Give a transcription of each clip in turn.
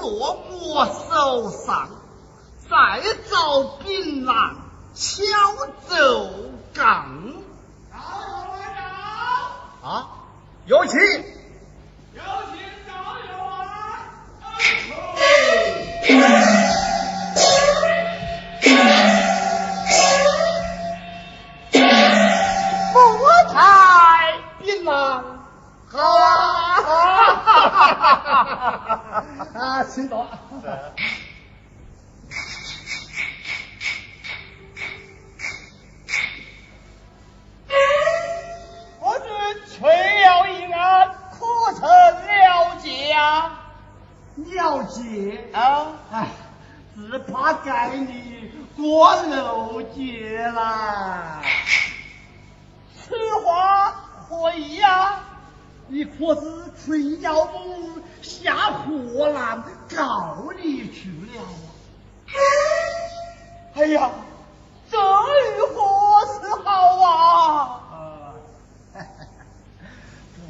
落我手上，再找槟榔敲奏杠。啊，有请。有请赵员不太槟榔！啊，请坐。我是崔耀一案，可曾了解啊？了解啊，哎，只怕该你过漏接啦。此话何意呀？你可是春药母下河南告你去了啊？哎呀，这如何是好啊？呃，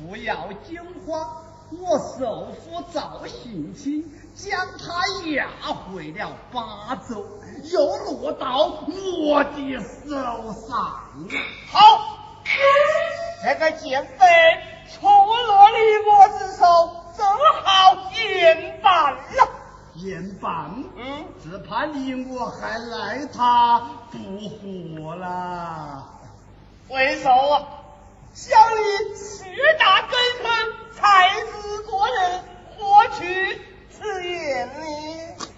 不要惊慌，我首府赵信卿将他押回了巴州，又落到我的手上。好，这个奸匪出了你我之手，正好严办了。严办，嗯，只怕你我还赖他不活了。为首啊，想你四大根本，才智过人，何去此言呢？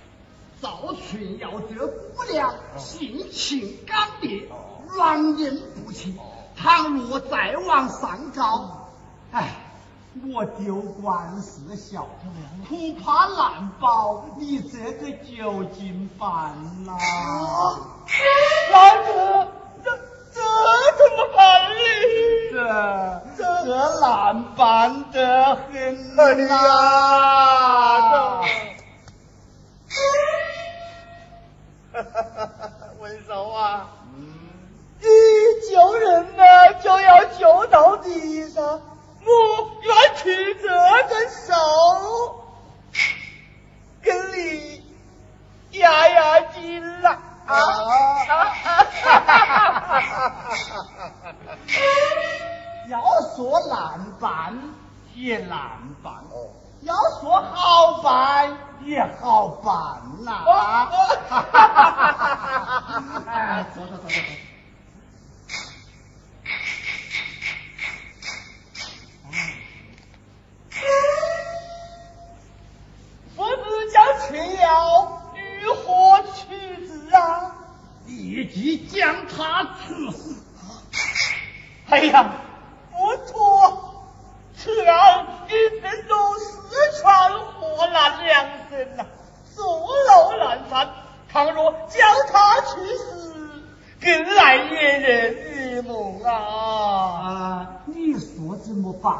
赵群要这姑娘性情刚烈，软硬不清，倘若再往上告，哎，我丢官失效，恐怕难保你这个究竟办呐、老子，这这怎么办呢？这这难办得很哎呐、文手啊，嗯。你救人呢，就要救到底噻。我愿去这个手，跟你压压惊了啊！要说难办也难办，要说好办也好办呐、哎，走走走走走。夫子将群妖如何取之啊？立即将他处死。哎呀，不错！此案已震动四川河南两省呐，坐牢难犯。倘若将他去死，更来掩人耳目啊！啊，你说怎么办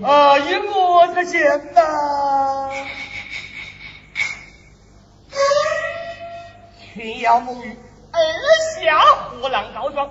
呢？啊，以我的见呐，群妖母女二下河南告状，